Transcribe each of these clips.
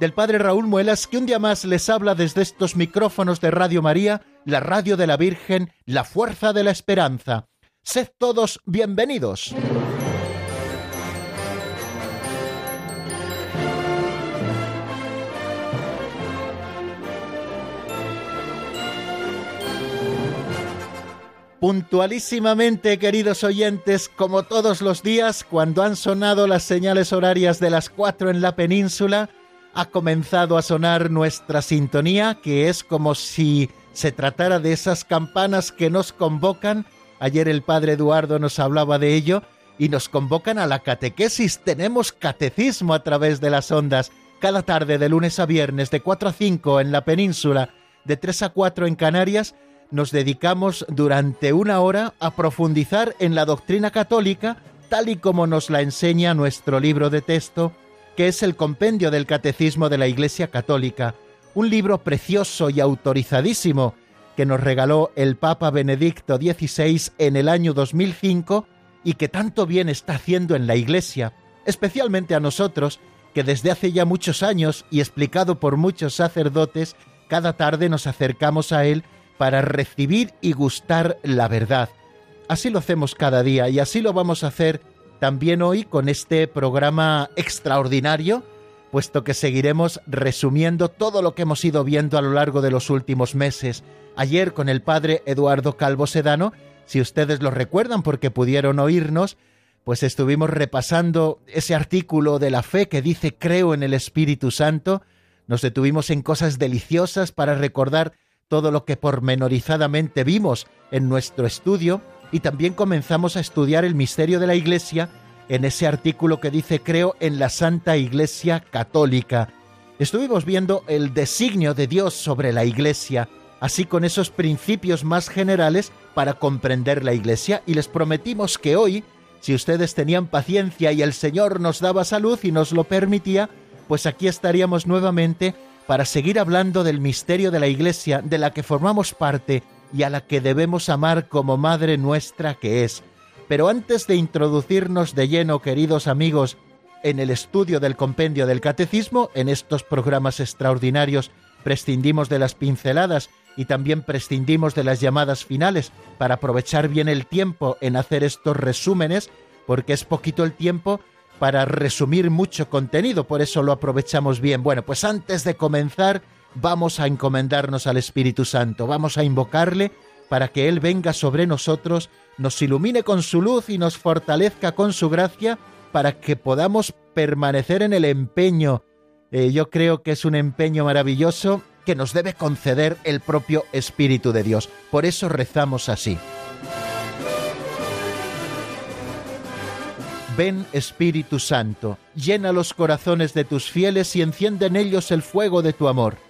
del Padre Raúl Muelas, que un día más les habla desde estos micrófonos de Radio María, la radio de la Virgen, la fuerza de la esperanza. Sed todos bienvenidos. Puntualísimamente, queridos oyentes, como todos los días, cuando han sonado las señales horarias de las cuatro en la península, ha comenzado a sonar nuestra sintonía, que es como si se tratara de esas campanas que nos convocan. Ayer el padre Eduardo nos hablaba de ello y nos convocan a la catequesis. Tenemos catecismo a través de las ondas cada tarde de lunes a viernes de 4 a 5 en la península, de 3 a 4 en Canarias. Nos dedicamos durante una hora a profundizar en la doctrina católica tal y como nos la enseña nuestro libro de texto que es el Compendio del Catecismo de la Iglesia Católica, un libro precioso y autorizadísimo que nos regaló el Papa Benedicto XVI en el año 2005 y que tanto bien está haciendo en la Iglesia, especialmente a nosotros, que desde hace ya muchos años y explicado por muchos sacerdotes, cada tarde nos acercamos a él para recibir y gustar la verdad. Así lo hacemos cada día y así lo vamos a hacer también hoy con este programa extraordinario, puesto que seguiremos resumiendo todo lo que hemos ido viendo a lo largo de los últimos meses. Ayer con el padre Eduardo Calvo Sedano, si ustedes lo recuerdan porque pudieron oírnos, pues estuvimos repasando ese artículo de la fe que dice creo en el Espíritu Santo, nos detuvimos en cosas deliciosas para recordar todo lo que pormenorizadamente vimos en nuestro estudio y también comenzamos a estudiar el misterio de la Iglesia en ese artículo que dice creo en la Santa Iglesia Católica. Estuvimos viendo el designio de Dios sobre la Iglesia, así con esos principios más generales para comprender la Iglesia y les prometimos que hoy, si ustedes tenían paciencia y el Señor nos daba salud y nos lo permitía, pues aquí estaríamos nuevamente para seguir hablando del misterio de la Iglesia de la que formamos parte y a la que debemos amar como Madre nuestra que es. Pero antes de introducirnos de lleno, queridos amigos, en el estudio del compendio del catecismo, en estos programas extraordinarios, prescindimos de las pinceladas y también prescindimos de las llamadas finales para aprovechar bien el tiempo en hacer estos resúmenes, porque es poquito el tiempo para resumir mucho contenido, por eso lo aprovechamos bien. Bueno, pues antes de comenzar, vamos a encomendarnos al Espíritu Santo, vamos a invocarle para que Él venga sobre nosotros, nos ilumine con su luz y nos fortalezca con su gracia, para que podamos permanecer en el empeño. Eh, yo creo que es un empeño maravilloso que nos debe conceder el propio Espíritu de Dios. Por eso rezamos así. Ven Espíritu Santo, llena los corazones de tus fieles y enciende en ellos el fuego de tu amor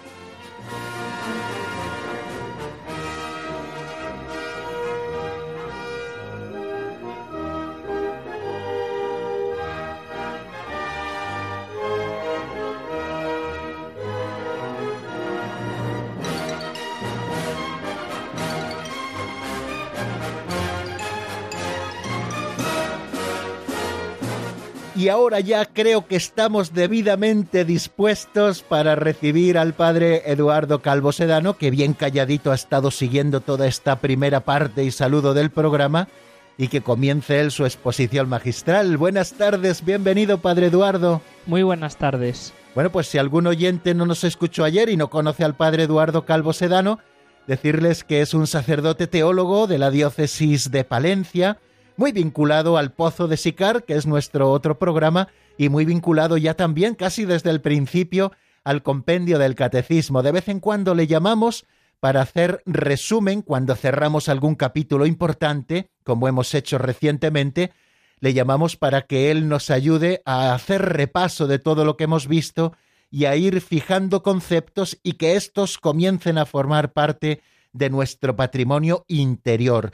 Ahora ya creo que estamos debidamente dispuestos para recibir al padre Eduardo Calvo Sedano, que bien calladito ha estado siguiendo toda esta primera parte y saludo del programa, y que comience él su exposición magistral. Buenas tardes, bienvenido padre Eduardo. Muy buenas tardes. Bueno, pues si algún oyente no nos escuchó ayer y no conoce al padre Eduardo Calvo Sedano, decirles que es un sacerdote teólogo de la diócesis de Palencia, muy vinculado al Pozo de Sicar, que es nuestro otro programa, y muy vinculado ya también, casi desde el principio, al compendio del catecismo. De vez en cuando le llamamos para hacer resumen cuando cerramos algún capítulo importante, como hemos hecho recientemente, le llamamos para que Él nos ayude a hacer repaso de todo lo que hemos visto y a ir fijando conceptos y que éstos comiencen a formar parte de nuestro patrimonio interior.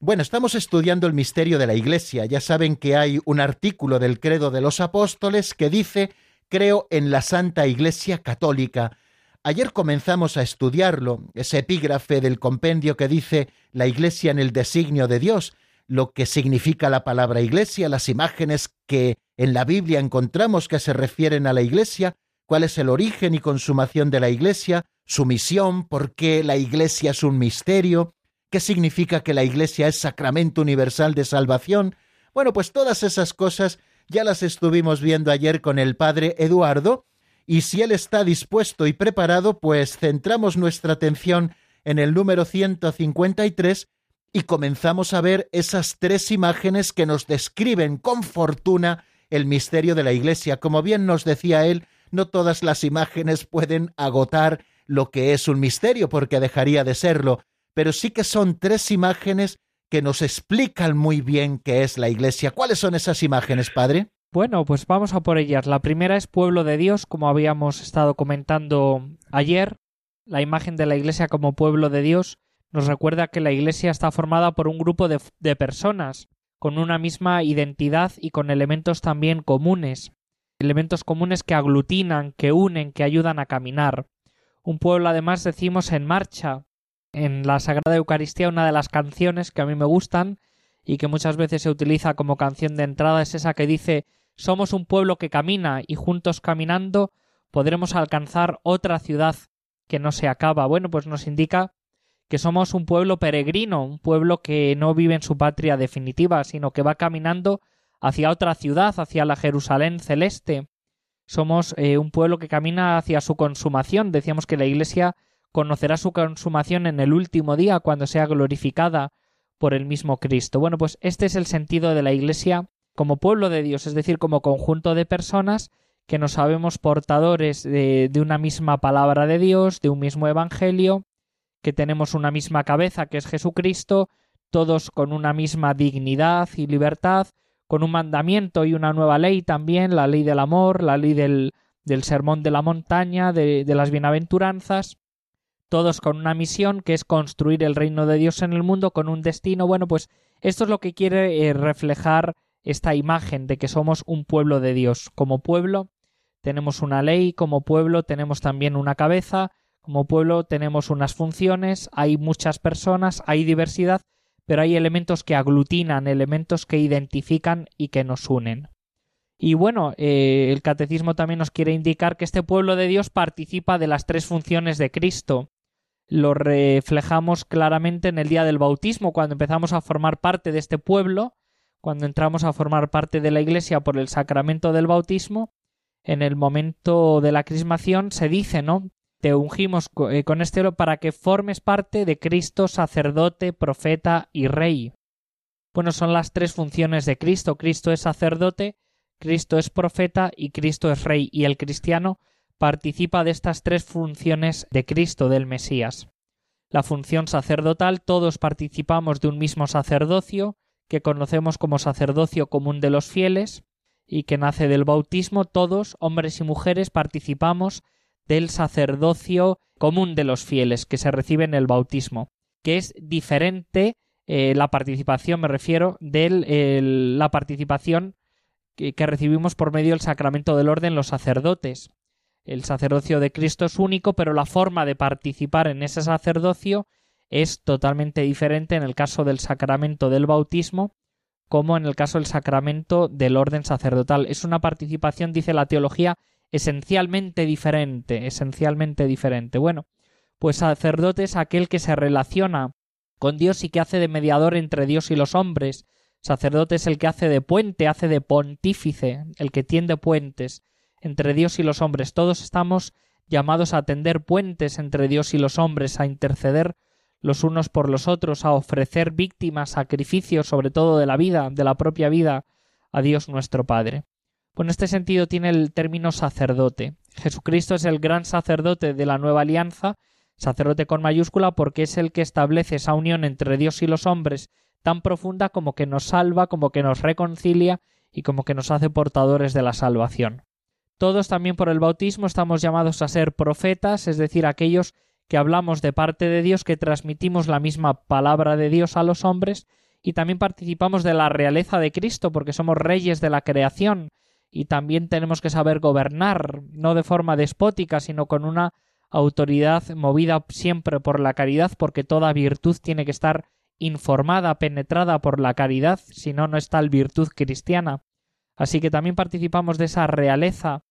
Bueno, estamos estudiando el misterio de la Iglesia. Ya saben que hay un artículo del Credo de los Apóstoles que dice Creo en la Santa Iglesia Católica. Ayer comenzamos a estudiarlo, ese epígrafe del compendio que dice la Iglesia en el designio de Dios, lo que significa la palabra Iglesia, las imágenes que en la Biblia encontramos que se refieren a la Iglesia, cuál es el origen y consumación de la Iglesia, su misión, por qué la Iglesia es un misterio, qué significa que la Iglesia es sacramento universal de salvación. Bueno, pues todas esas cosas ya las estuvimos viendo ayer con el padre Eduardo, y si él está dispuesto y preparado, pues centramos nuestra atención en el número 153 y comenzamos a ver esas tres imágenes que nos describen con fortuna el misterio de la Iglesia. Como bien nos decía él, no todas las imágenes pueden agotar lo que es un misterio, porque dejaría de serlo, pero sí que son tres imágenes que nos explican muy bien qué es la Iglesia. ¿Cuáles son esas imágenes, Padre? Bueno, pues vamos a por ellas. La primera es pueblo de Dios, como habíamos estado comentando ayer. La imagen de la Iglesia como pueblo de Dios nos recuerda que la Iglesia está formada por un grupo de, de personas con una misma identidad y con elementos también comunes elementos comunes que aglutinan, que unen, que ayudan a caminar. Un pueblo además decimos en marcha. En la Sagrada Eucaristía una de las canciones que a mí me gustan y que muchas veces se utiliza como canción de entrada es esa que dice somos un pueblo que camina y juntos caminando podremos alcanzar otra ciudad que no se acaba. Bueno, pues nos indica que somos un pueblo peregrino, un pueblo que no vive en su patria definitiva, sino que va caminando hacia otra ciudad, hacia la Jerusalén celeste. Somos eh, un pueblo que camina hacia su consumación. Decíamos que la Iglesia conocerá su consumación en el último día, cuando sea glorificada por el mismo Cristo. Bueno, pues este es el sentido de la Iglesia como pueblo de Dios, es decir, como conjunto de personas que nos sabemos portadores de, una misma palabra de Dios, de un mismo Evangelio, que tenemos una misma cabeza, que es Jesucristo, todos con una misma dignidad y libertad, con un mandamiento y una nueva ley también, la ley del amor, la ley del, del sermón de la montaña, de, de las bienaventuranzas, todos con una misión que es construir el reino de Dios en el mundo con un destino. Bueno, pues esto es lo que quiere eh, reflejar esta imagen de que somos un pueblo de Dios. Como pueblo tenemos una ley, como pueblo tenemos también una cabeza, como pueblo tenemos unas funciones, hay muchas personas, hay diversidad, pero hay elementos que aglutinan, elementos que identifican y que nos unen. Y bueno, eh, el catecismo también nos quiere indicar que este pueblo de Dios participa de las tres funciones de Cristo. Lo reflejamos claramente en el día del bautismo, cuando empezamos a formar parte de este pueblo, cuando entramos a formar parte de la Iglesia por el sacramento del bautismo, en el momento de la crismación se dice, ¿no? te ungimos eh, con este oro para que formes parte de Cristo sacerdote, profeta y rey. Bueno, son las tres funciones de Cristo. Cristo es sacerdote, Cristo es profeta y Cristo es rey. Y el cristiano participa de estas tres funciones de Cristo, del Mesías. La función sacerdotal, todos participamos de un mismo sacerdocio, que conocemos como sacerdocio común de los fieles, y que nace del bautismo, todos, hombres y mujeres, participamos del sacerdocio común de los fieles que se recibe en el bautismo, que es diferente eh, la participación, me refiero, de la participación que, que recibimos por medio del sacramento del orden los sacerdotes. El sacerdocio de Cristo es único, pero la forma de participar en ese sacerdocio es totalmente diferente en el caso del sacramento del bautismo como en el caso del sacramento del orden sacerdotal. Es una participación, dice la teología, esencialmente diferente, esencialmente diferente. Bueno, pues sacerdote es aquel que se relaciona con Dios y que hace de mediador entre Dios y los hombres. Sacerdote es el que hace de puente, hace de pontífice, el que tiende puentes entre Dios y los hombres. Todos estamos llamados a tender puentes entre Dios y los hombres, a interceder los unos por los otros, a ofrecer víctimas, sacrificios, sobre todo de la vida, de la propia vida, a Dios nuestro Padre. Bueno, este sentido tiene el término sacerdote. Jesucristo es el gran sacerdote de la nueva alianza, sacerdote con mayúscula, porque es el que establece esa unión entre Dios y los hombres tan profunda como que nos salva, como que nos reconcilia y como que nos hace portadores de la salvación. Todos también por el bautismo estamos llamados a ser profetas, es decir, aquellos que hablamos de parte de Dios, que transmitimos la misma palabra de Dios a los hombres, y también participamos de la realeza de Cristo, porque somos reyes de la creación, y también tenemos que saber gobernar, no de forma despótica, sino con una autoridad movida siempre por la caridad, porque toda virtud tiene que estar informada, penetrada por la caridad, si no, no es tal virtud cristiana. Así que también participamos de esa realeza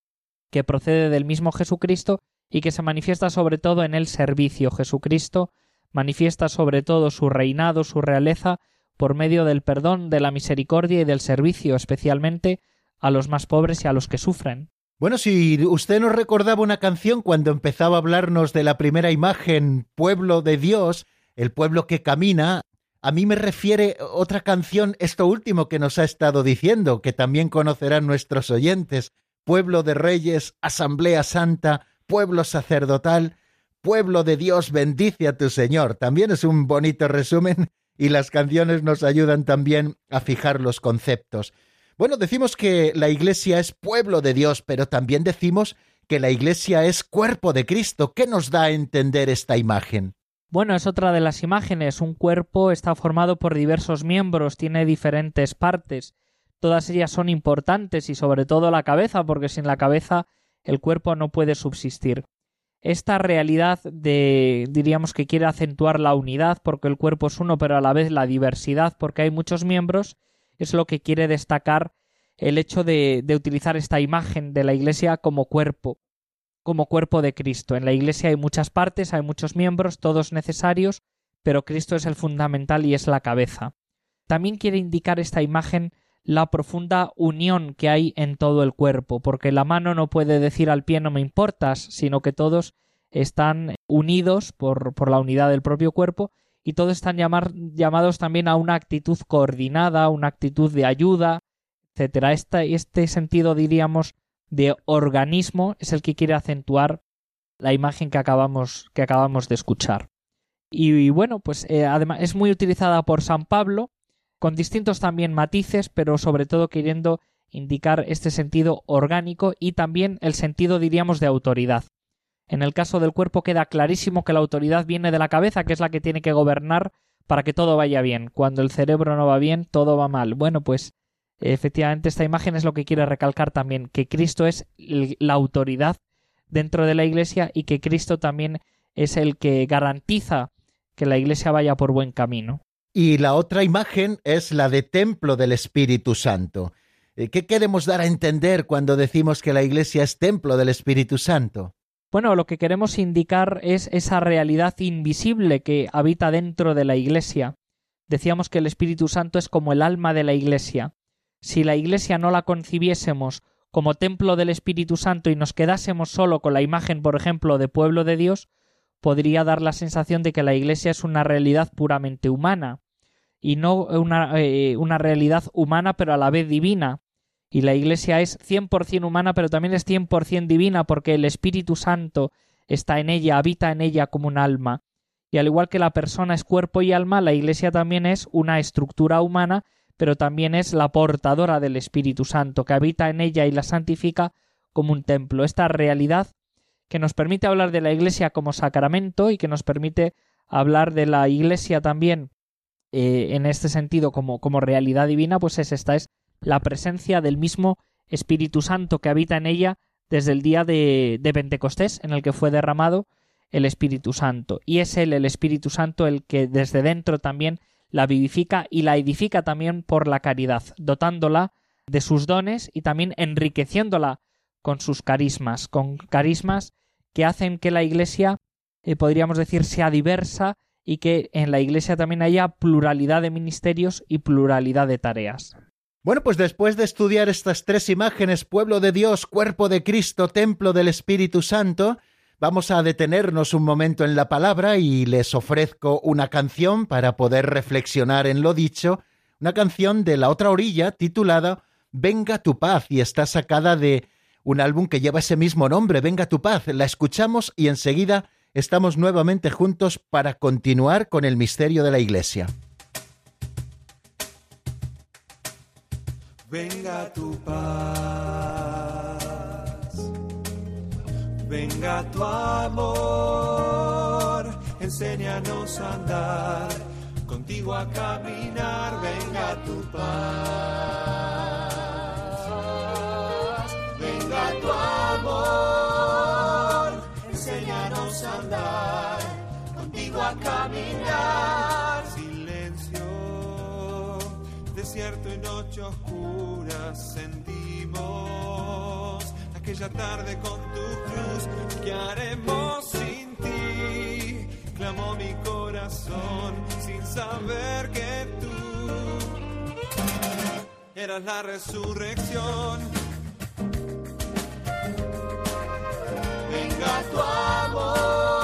que procede del mismo Jesucristo y que se manifiesta sobre todo en el servicio. Jesucristo manifiesta sobre todo su reinado, su realeza, por medio del perdón, de la misericordia y del servicio, especialmente a los más pobres y a los que sufren. Bueno, si usted nos recordaba una canción cuando empezaba a hablarnos de la primera imagen, pueblo de Dios, el pueblo que camina, a mí me refiere otra canción, esto último que nos ha estado diciendo, que también conocerán nuestros oyentes, pueblo de reyes, asamblea santa, pueblo sacerdotal, pueblo de Dios, bendice a tu Señor. También es un bonito resumen y las canciones nos ayudan también a fijar los conceptos. Bueno, decimos que la Iglesia es pueblo de Dios, pero también decimos que la Iglesia es cuerpo de Cristo. ¿Qué nos da a entender esta imagen? Bueno, es otra de las imágenes. Un cuerpo está formado por diversos miembros, tiene diferentes partes. Todas ellas son importantes y sobre todo la cabeza, porque sin la cabeza el cuerpo no puede subsistir. Esta realidad de diríamos que quiere acentuar la unidad porque el cuerpo es uno, pero a la vez la diversidad porque hay muchos miembros, es lo que quiere destacar el hecho de, de utilizar esta imagen de la Iglesia como cuerpo, como cuerpo de Cristo. En la Iglesia hay muchas partes, hay muchos miembros, todos necesarios, pero Cristo es el fundamental y es la cabeza. También quiere indicar esta imagen la profunda unión que hay en todo el cuerpo, porque la mano no puede decir al pie no me importas, sino que todos están unidos por, por la unidad del propio cuerpo y todos están llamados también a una actitud coordinada, una actitud de ayuda, etcétera. Este, este sentido, diríamos, de organismo es el que quiere acentuar la imagen que acabamos, que acabamos de escuchar. Y, bueno, pues eh, además es muy utilizada por San Pablo, con distintos también matices, pero sobre todo queriendo indicar este sentido orgánico y también el sentido, diríamos, de autoridad. En el caso del cuerpo queda clarísimo que la autoridad viene de la cabeza, que es la que tiene que gobernar para que todo vaya bien. Cuando el cerebro no va bien, todo va mal. Bueno, pues efectivamente esta imagen es lo que quiere recalcar también, que Cristo es la autoridad dentro de la Iglesia y que Cristo también es el que garantiza que la Iglesia vaya por buen camino. Y la otra imagen es la de templo del Espíritu Santo. Eh, ¿Qué queremos dar a entender cuando decimos que la Iglesia es templo del Espíritu Santo? Bueno, lo que queremos indicar es esa realidad invisible que habita dentro de la Iglesia. Decíamos que el Espíritu Santo es como el alma de la Iglesia. Si la Iglesia no la concibiésemos como templo del Espíritu Santo y nos quedásemos solo con la imagen, por ejemplo, de pueblo de Dios, podría dar la sensación de que la Iglesia es una realidad puramente humana y no una, eh, una realidad humana pero a la vez divina, y la Iglesia es 100% humana, pero también es 100% divina porque el Espíritu Santo está en ella, habita en ella como un alma. Y al igual que la persona es cuerpo y alma, la Iglesia también es una estructura humana, pero también es la portadora del Espíritu Santo, que habita en ella y la santifica como un templo. Esta realidad que nos permite hablar de la Iglesia como sacramento y que nos permite hablar de la Iglesia también eh, en este sentido como, como realidad divina, pues es esta, es la presencia del mismo Espíritu Santo que habita en ella desde el día de, de Pentecostés, en el que fue derramado el Espíritu Santo. Y es él, el Espíritu Santo, el que desde dentro también la vivifica y la edifica también por la caridad, dotándola de sus dones y también enriqueciéndola con sus carismas, con carismas que hacen que la Iglesia, eh, podríamos decir, sea diversa y que en la Iglesia también haya pluralidad de ministerios y pluralidad de tareas. Bueno, pues después de estudiar estas tres imágenes, pueblo de Dios, cuerpo de Cristo, templo del Espíritu Santo, vamos a detenernos un momento en la palabra y les ofrezco una canción para poder reflexionar en lo dicho, una canción de la otra orilla titulada Venga tu paz y está sacada de un álbum que lleva ese mismo nombre, Venga tu paz. La escuchamos y enseguida estamos nuevamente juntos para continuar con el misterio de la Iglesia. Venga tu paz, venga tu amor, enséñanos a andar, contigo a caminar, venga tu paz, enséñanos a andar, contigo a caminar, silencio, desierto y noche oscura sentimos aquella tarde con tu cruz. ¿Qué haremos sin ti? Clamó mi corazón sin saber que tú eras la resurrección. Tu amor,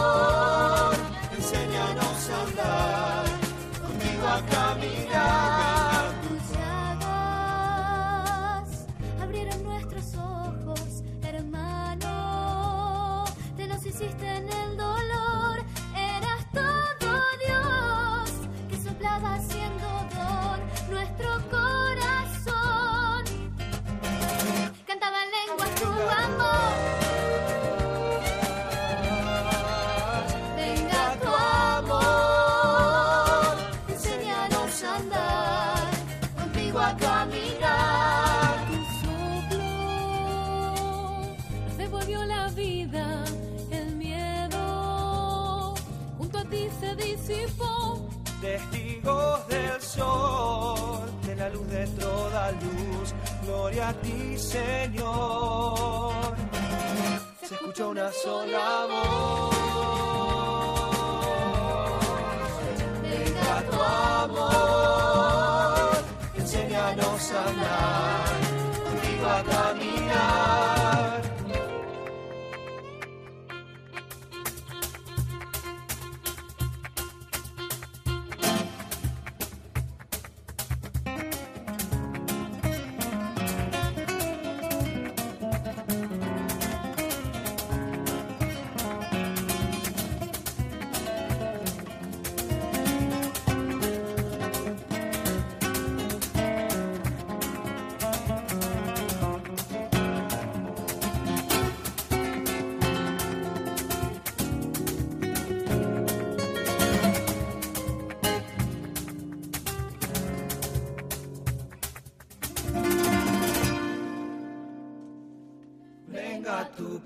Testigos del sol, de la luz de toda luz, gloria a ti, Señor. Se escucha una sola voz.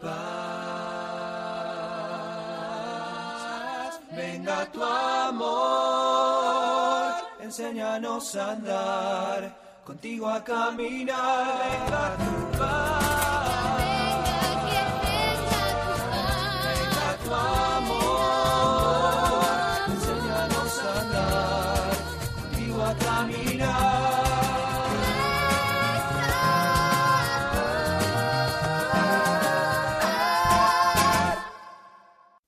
Paz, venga tu amor, enséñanos a andar, contigo a caminar, venga tu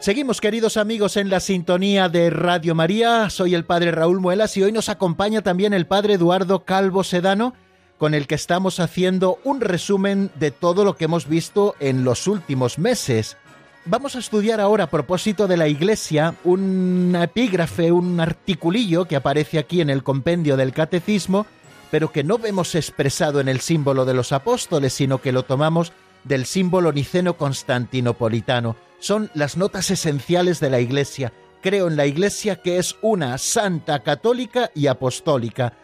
Seguimos, queridos amigos, en la sintonía de Radio María. Soy el Padre Raúl Muelas y hoy nos acompaña también el Padre Eduardo Calvo Sedano, con el que estamos haciendo un resumen de todo lo que hemos visto en los últimos meses. Vamos a estudiar ahora a propósito de la Iglesia un epígrafe, un articulillo que aparece aquí en el compendio del Catecismo, pero que no vemos expresado en el símbolo de los apóstoles, sino que lo tomamos del símbolo niceno constantinopolitano. Son las notas esenciales de la Iglesia. Creo en la Iglesia que es una santa, católica y apostólica.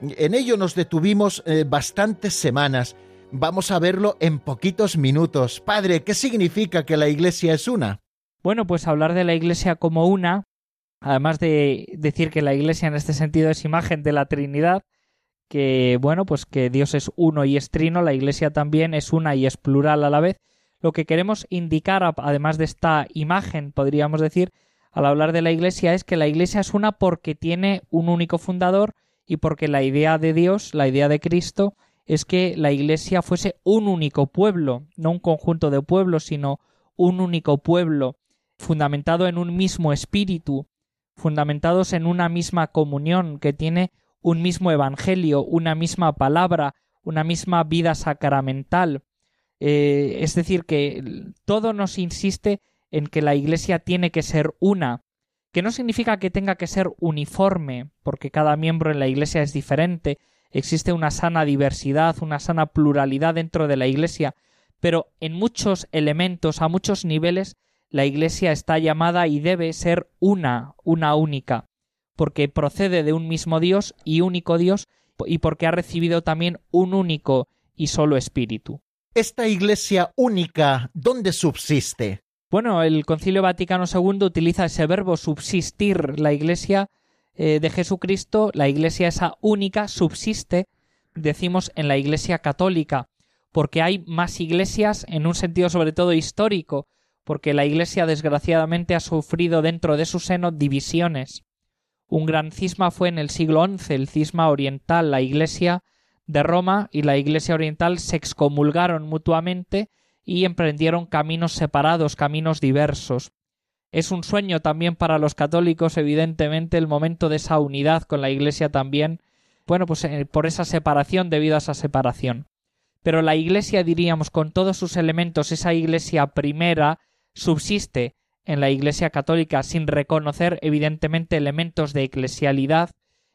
En ello nos detuvimos eh, bastantes semanas. Vamos a verlo en poquitos minutos. Padre, ¿qué significa que la Iglesia es una? Bueno, pues hablar de la Iglesia como una, además de decir que la Iglesia en este sentido es imagen de la Trinidad, que bueno, pues que Dios es uno y es trino, la Iglesia también es una y es plural a la vez. lo que queremos indicar, además de esta imagen, podríamos decir, al hablar de la Iglesia, es que la Iglesia es una porque tiene un único fundador y porque la idea de Dios, la idea de Cristo, es que la Iglesia fuese un único pueblo, no un conjunto de pueblos, sino un único pueblo, fundamentado en un mismo espíritu, fundamentados en una misma comunión, que tiene un mismo evangelio, una misma palabra, una misma vida sacramental. Eh, es decir, que todo nos insiste en que la Iglesia tiene que ser una, que no significa que tenga que ser uniforme, porque cada miembro en la Iglesia es diferente, existe una sana diversidad, una sana pluralidad dentro de la Iglesia, pero en muchos elementos, a muchos niveles, la Iglesia está llamada y debe ser una, una única, porque procede de un mismo Dios y único Dios, y porque ha recibido también un único y solo Espíritu. Esta Iglesia única, ¿dónde subsiste? Bueno, el Concilio Vaticano II utiliza ese verbo subsistir. La Iglesia eh, de Jesucristo, la Iglesia esa única, subsiste, decimos, en la Iglesia católica, porque hay más iglesias en un sentido sobre todo histórico, porque la Iglesia desgraciadamente ha sufrido dentro de su seno divisiones. Un gran cisma fue en el siglo XI, el cisma oriental. La Iglesia de Roma y la Iglesia oriental se excomulgaron mutuamente y emprendieron caminos separados, caminos diversos. Es un sueño también para los católicos, evidentemente, el momento de esa unidad con la Iglesia también, bueno, pues eh, por esa separación, debido a esa separación. Pero la Iglesia, diríamos, con todos sus elementos, esa Iglesia primera, subsiste en la Iglesia católica sin reconocer evidentemente elementos de eclesialidad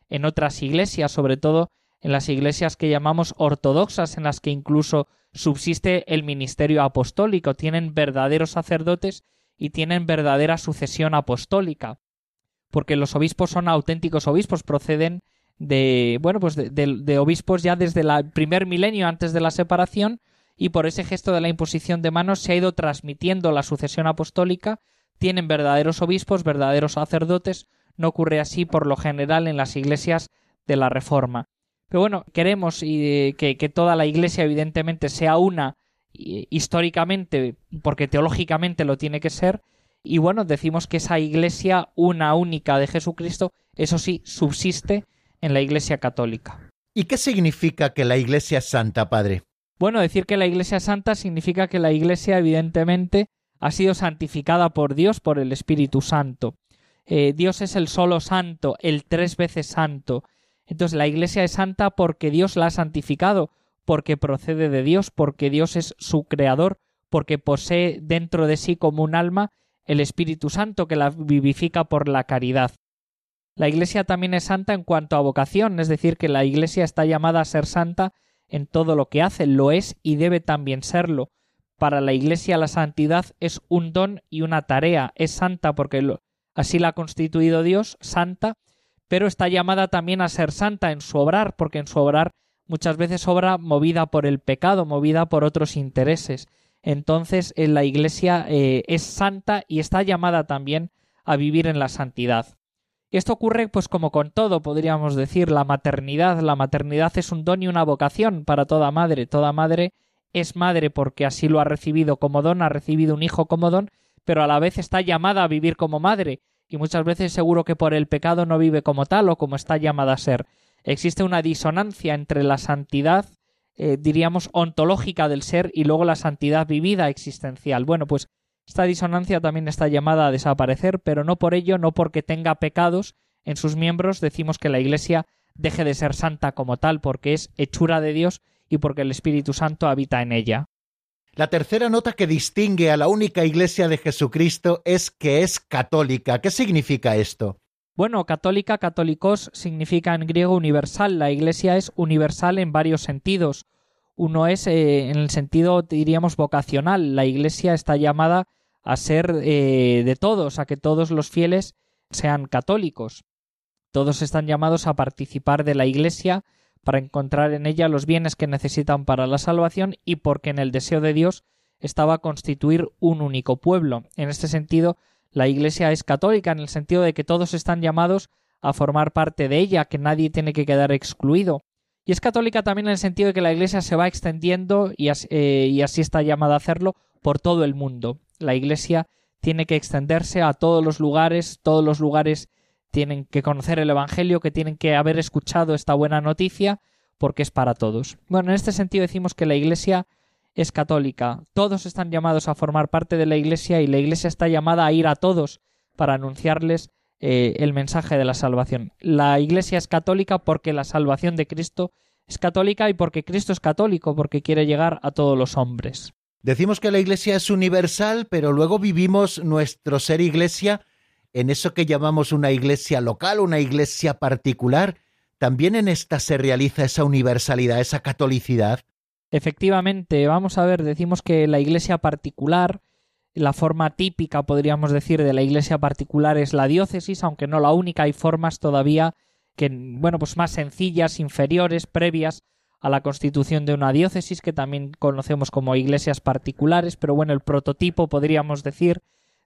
en otras iglesias, sobre todo en las iglesias que llamamos ortodoxas, en las que incluso subsiste el ministerio apostólico, tienen verdaderos sacerdotes y tienen verdadera sucesión apostólica, porque los obispos son auténticos obispos, proceden de, bueno, pues de, de obispos ya desde el primer milenio antes de la separación, y por ese gesto de la imposición de manos se ha ido transmitiendo la sucesión apostólica, tienen verdaderos obispos, verdaderos sacerdotes, no ocurre así por lo general en las iglesias de la Reforma. Pero bueno, queremos que, que toda la iglesia evidentemente sea una históricamente, porque teológicamente lo tiene que ser, y bueno, decimos que esa iglesia, una única de Jesucristo, eso sí, subsiste en la iglesia católica. ¿Y qué significa que la iglesia es santa, Padre? Bueno, decir que la Iglesia es santa significa que la Iglesia, evidentemente, ha sido santificada por Dios, por el Espíritu Santo. Eh, Dios es el solo santo, el tres veces santo. Entonces la Iglesia es santa porque Dios la ha santificado, porque procede de Dios, porque Dios es su creador, porque posee dentro de sí como un alma el Espíritu Santo que la vivifica por la caridad. La Iglesia también es santa en cuanto a vocación, es decir, que la Iglesia está llamada a ser santa en todo lo que hace, lo es y debe también serlo. Para la Iglesia la santidad es un don y una tarea, es santa porque así la ha constituido Dios, santa, pero está llamada también a ser santa en su obrar, porque en su obrar muchas veces obra movida por el pecado, movida por otros intereses. Entonces en la Iglesia eh, es santa y está llamada también a vivir en la santidad. Esto ocurre pues como con todo, podríamos decir, la maternidad. La maternidad es un don y una vocación para toda madre. Toda madre es madre porque así lo ha recibido como don, ha recibido un hijo como don, pero a la vez está llamada a vivir como madre, y muchas veces seguro que por el pecado no vive como tal o como está llamada a ser. Existe una disonancia entre la santidad, eh, diríamos, ontológica del ser y luego la santidad vivida existencial. Bueno, pues esta disonancia también está llamada a desaparecer, pero no por ello, no porque tenga pecados en sus miembros, decimos que la Iglesia deje de ser santa como tal, porque es hechura de Dios y porque el Espíritu Santo habita en ella. La tercera nota que distingue a la única Iglesia de Jesucristo es que es católica. ¿Qué significa esto? Bueno, católica, católicos significa en griego universal. La Iglesia es universal en varios sentidos. Uno es eh, en el sentido, diríamos, vocacional. La Iglesia está llamada a ser eh, de todos, a que todos los fieles sean católicos. Todos están llamados a participar de la Iglesia para encontrar en ella los bienes que necesitan para la salvación y porque en el deseo de Dios estaba constituir un único pueblo. En este sentido, la Iglesia es católica en el sentido de que todos están llamados a formar parte de ella, que nadie tiene que quedar excluido. Y es católica también en el sentido de que la Iglesia se va extendiendo y así, eh, y así está llamada a hacerlo por todo el mundo. La Iglesia tiene que extenderse a todos los lugares, todos los lugares tienen que conocer el Evangelio, que tienen que haber escuchado esta buena noticia, porque es para todos. Bueno, en este sentido decimos que la Iglesia es católica. Todos están llamados a formar parte de la Iglesia y la Iglesia está llamada a ir a todos para anunciarles eh, el mensaje de la salvación. La Iglesia es católica porque la salvación de Cristo es católica y porque Cristo es católico, porque quiere llegar a todos los hombres. Decimos que la Iglesia es universal, pero luego vivimos nuestro ser Iglesia en eso que llamamos una Iglesia local, una Iglesia particular. También en esta se realiza esa universalidad, esa catolicidad. Efectivamente, vamos a ver, decimos que la iglesia particular, la forma típica, podríamos decir, de la iglesia particular es la diócesis, aunque no la única, hay formas todavía que, bueno, pues más sencillas, inferiores, previas a la constitución de una diócesis, que también conocemos como iglesias particulares, pero bueno, el prototipo, podríamos decir,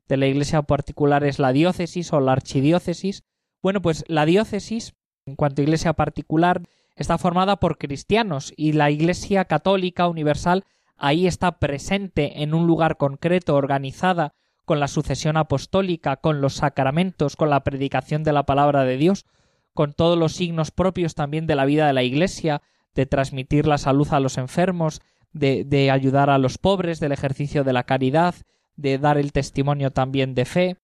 de la iglesia particular es la diócesis o la archidiócesis. Bueno, pues la diócesis, en cuanto a iglesia particular, está formada por cristianos y la Iglesia Católica Universal ahí está presente en un lugar concreto, organizada con la sucesión apostólica, con los sacramentos, con la predicación de la palabra de Dios, con todos los signos propios también de la vida de la Iglesia, de transmitir la salud a los enfermos, de, de ayudar a los pobres, del ejercicio de la caridad, de dar el testimonio también de fe,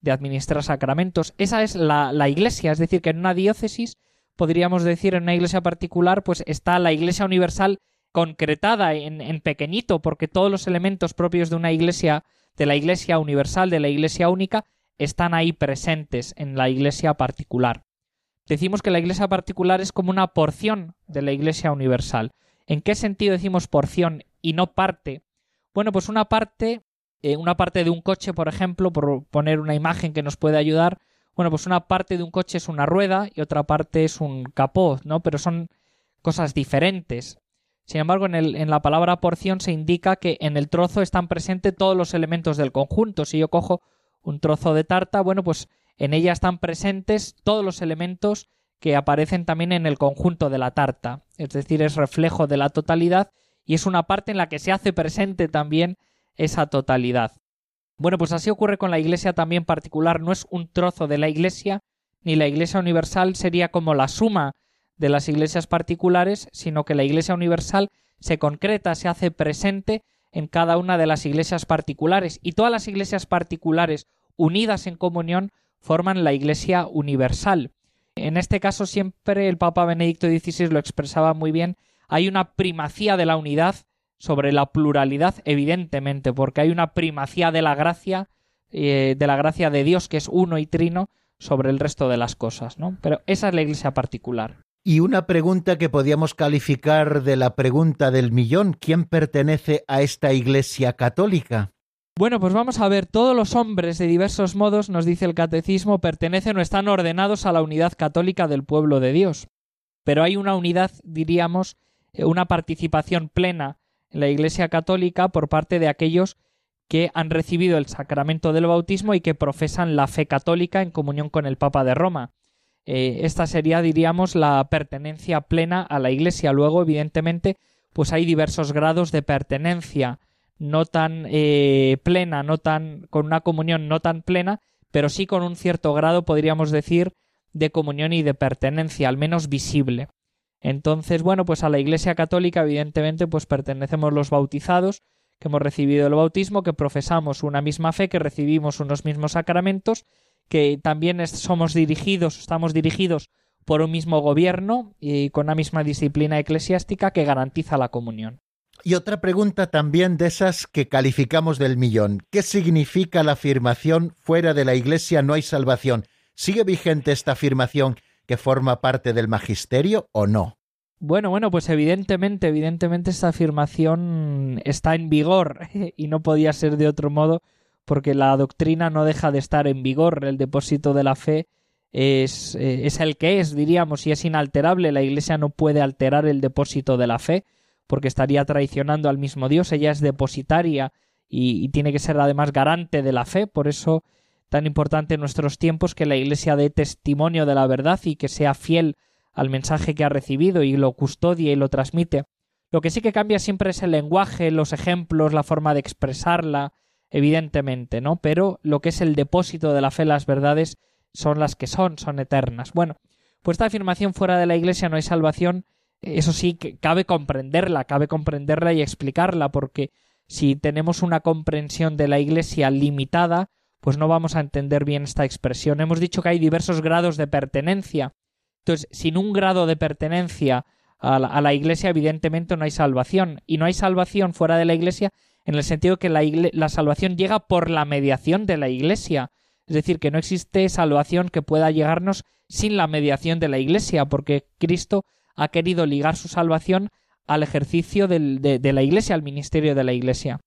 de administrar sacramentos. Esa es la, la Iglesia, es decir, que en una diócesis podríamos decir en una iglesia particular, pues está la iglesia universal concretada en, en, pequeñito, porque todos los elementos propios de una iglesia, de la iglesia universal, de la iglesia única, están ahí presentes en la iglesia particular. Decimos que la iglesia particular es como una porción de la iglesia universal. ¿En qué sentido decimos porción y no parte? Bueno, pues una parte, eh, una parte de un coche, por ejemplo, por poner una imagen que nos puede ayudar, bueno, pues una parte de un coche es una rueda y otra parte es un capó, ¿no? Pero son cosas diferentes. Sin embargo, en, el, en la palabra porción se indica que en el trozo están presentes todos los elementos del conjunto. Si yo cojo un trozo de tarta, bueno, pues en ella están presentes todos los elementos que aparecen también en el conjunto de la tarta. Es decir, es reflejo de la totalidad y es una parte en la que se hace presente también esa totalidad. Bueno, pues así ocurre con la Iglesia también particular, no es un trozo de la Iglesia, ni la Iglesia universal sería como la suma de las iglesias particulares, sino que la Iglesia universal se concreta, se hace presente en cada una de las iglesias particulares y todas las iglesias particulares unidas en comunión forman la Iglesia universal. En este caso siempre el Papa Benedicto XVI lo expresaba muy bien, hay una primacía de la unidad sobre la pluralidad, evidentemente, porque hay una primacía de la gracia, eh, de la gracia de Dios, que es uno y trino, sobre el resto de las cosas, ¿no? Pero esa es la iglesia particular. Y una pregunta que podíamos calificar de la pregunta del millón, ¿quién pertenece a esta iglesia católica? Bueno, pues vamos a ver, todos los hombres de diversos modos, nos dice el catecismo, pertenecen o están ordenados a la unidad católica del pueblo de Dios. Pero hay una unidad, diríamos, eh, una participación plena en la Iglesia Católica por parte de aquellos que han recibido el sacramento del bautismo y que profesan la fe católica en comunión con el Papa de Roma. Eh, esta sería, diríamos, la pertenencia plena a la Iglesia. Luego, evidentemente, pues hay diversos grados de pertenencia, no tan eh, plena, no tan con una comunión no tan plena, pero sí con un cierto grado, podríamos decir, de comunión y de pertenencia, al menos visible. Entonces, bueno, pues a la Iglesia Católica, evidentemente, pues pertenecemos los bautizados, que hemos recibido el bautismo, que profesamos una misma fe, que recibimos unos mismos sacramentos, que también somos dirigidos, estamos dirigidos por un mismo gobierno y con una misma disciplina eclesiástica que garantiza la comunión. Y otra pregunta también de esas que calificamos del millón. ¿Qué significa la afirmación fuera de la Iglesia no hay salvación? ¿Sigue vigente esta afirmación que forma parte del magisterio o no? Bueno, bueno, pues evidentemente, evidentemente esta afirmación está en vigor y no podía ser de otro modo porque la doctrina no deja de estar en vigor, el depósito de la fe es, eh, es el que es, diríamos, y es inalterable, la Iglesia no puede alterar el depósito de la fe porque estaría traicionando al mismo Dios, ella es depositaria y, y tiene que ser además garante de la fe, por eso tan importante en nuestros tiempos que la Iglesia dé testimonio de la verdad y que sea fiel al mensaje que ha recibido y lo custodia y lo transmite. Lo que sí que cambia siempre es el lenguaje, los ejemplos, la forma de expresarla, evidentemente, ¿no? Pero lo que es el depósito de la fe, las verdades, son las que son, son eternas. Bueno, pues esta afirmación fuera de la Iglesia no hay salvación, eso sí que cabe comprenderla, cabe comprenderla y explicarla, porque si tenemos una comprensión de la Iglesia limitada, pues no vamos a entender bien esta expresión. Hemos dicho que hay diversos grados de pertenencia. Entonces, sin un grado de pertenencia a la, Iglesia, evidentemente no hay salvación. Y no hay salvación fuera de la Iglesia en el sentido que la, salvación llega por la mediación de la Iglesia. Es decir, que no existe salvación que pueda llegarnos sin la mediación de la Iglesia, porque Cristo ha querido ligar su salvación al ejercicio de, la Iglesia, al ministerio de la Iglesia.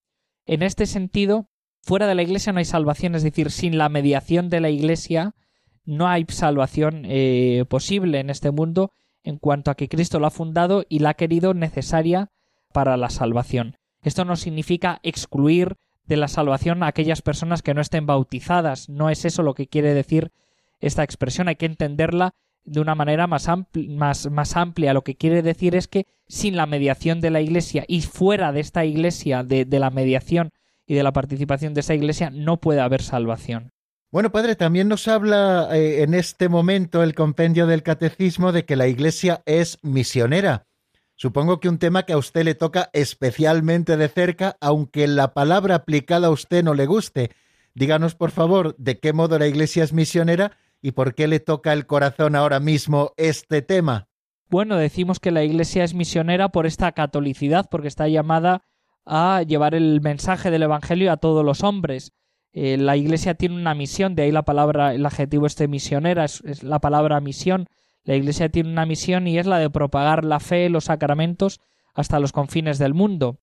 En este sentido, fuera de la Iglesia no hay salvación, es decir, sin la mediación de la Iglesia no hay salvación eh, posible en este mundo en cuanto a que Cristo lo ha fundado y la ha querido necesaria para la salvación. Esto no significa excluir de la salvación a aquellas personas que no estén bautizadas, no es eso lo que quiere decir esta expresión, hay que entenderla de una manera más, amplia. Lo que quiere decir es que sin la mediación de la Iglesia y fuera de esta Iglesia, de la mediación y de la participación de esa Iglesia, no puede haber salvación. Bueno, padre, también nos habla eh, en este momento el compendio del catecismo de que la Iglesia es misionera. Supongo que un tema que a usted le toca especialmente de cerca, aunque la palabra aplicada a usted no le guste. Díganos, por favor, de qué modo la Iglesia es misionera y por qué le toca el corazón ahora mismo este tema. Bueno, decimos que la Iglesia es misionera por esta catolicidad, porque está llamada a llevar el mensaje del Evangelio a todos los hombres. Eh, la Iglesia tiene una misión, de ahí la palabra, el adjetivo este misionera, es la palabra misión, la Iglesia tiene una misión y es la de propagar la fe, los sacramentos hasta los confines del mundo.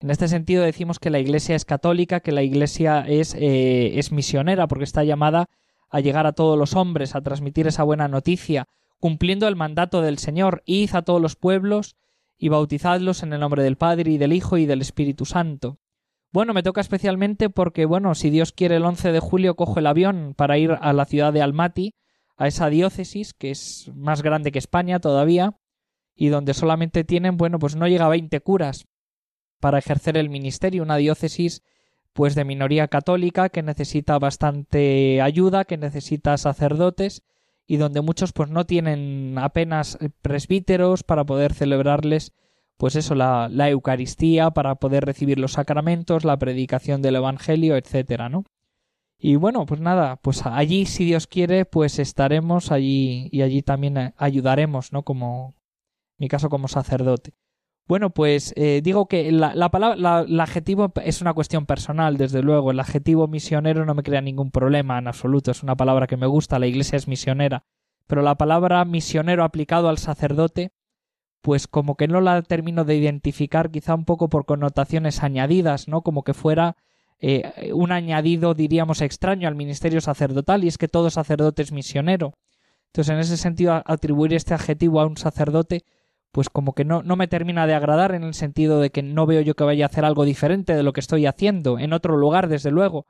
En este sentido decimos que la Iglesia es católica, que la Iglesia es, eh, es misionera, porque está llamada a llegar a todos los hombres, a transmitir esa buena noticia, cumpliendo el mandato del Señor, id a todos los pueblos y bautizadlos en el nombre del Padre y del Hijo y del Espíritu Santo. Bueno, me toca especialmente porque, bueno, si Dios quiere el 11 de julio cojo el avión para ir a la ciudad de Almaty, a esa diócesis que es más grande que España todavía y donde solamente tienen, bueno, pues no llega a 20 curas para ejercer el ministerio, una diócesis pues de minoría católica que necesita bastante ayuda, que necesita sacerdotes y donde muchos pues no tienen apenas presbíteros para poder celebrarles pues eso, la, la Eucaristía, para poder recibir los sacramentos, la predicación del Evangelio, etcétera, ¿no? Y bueno, pues nada, pues allí, si Dios quiere, pues estaremos allí y allí también eh, ayudaremos, ¿no? Como, en mi caso, como sacerdote. Bueno, pues eh, digo que la, la palabra, el adjetivo es una cuestión personal, desde luego. El adjetivo misionero no me crea ningún problema en absoluto. Es una palabra que me gusta, la iglesia es misionera. Pero la palabra misionero aplicado al sacerdote, pues como que no la termino de identificar, quizá un poco por connotaciones añadidas, ¿no? Como que fuera eh, un añadido, diríamos, extraño al ministerio sacerdotal, y es que todo sacerdote es misionero. Entonces, en ese sentido, atribuir este adjetivo a un sacerdote, pues como que no, no me termina de agradar en el sentido de que no veo yo que vaya a hacer algo diferente de lo que estoy haciendo, en otro lugar, desde luego,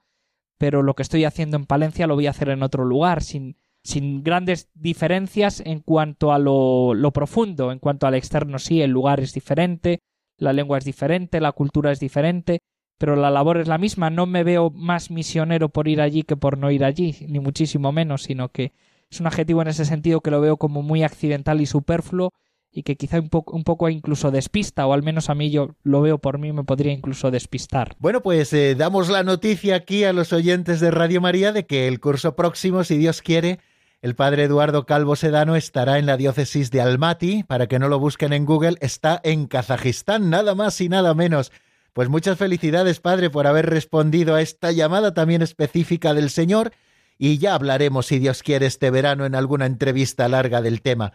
pero lo que estoy haciendo en Palencia lo voy a hacer en otro lugar, sin, sin grandes diferencias en cuanto a lo, lo profundo, en cuanto al externo sí, el lugar es diferente, la lengua es diferente, la cultura es diferente, pero la labor es la misma. No me veo más misionero por ir allí que por no ir allí, ni muchísimo menos, sino que es un adjetivo en ese sentido que lo veo como muy accidental y superfluo y que quizá un poco, incluso despista, o al menos a mí yo lo veo por mí, me podría incluso despistar. Bueno, pues eh, damos la noticia aquí a los oyentes de Radio María de que el curso próximo, si Dios quiere, el padre Eduardo Calvo Sedano estará en la diócesis de Almaty, para que no lo busquen en Google, está en Kazajistán, nada más y nada menos. Pues muchas felicidades, Padre, por haber respondido a esta llamada también específica del Señor, y ya hablaremos, si Dios quiere, este verano en alguna entrevista larga del tema.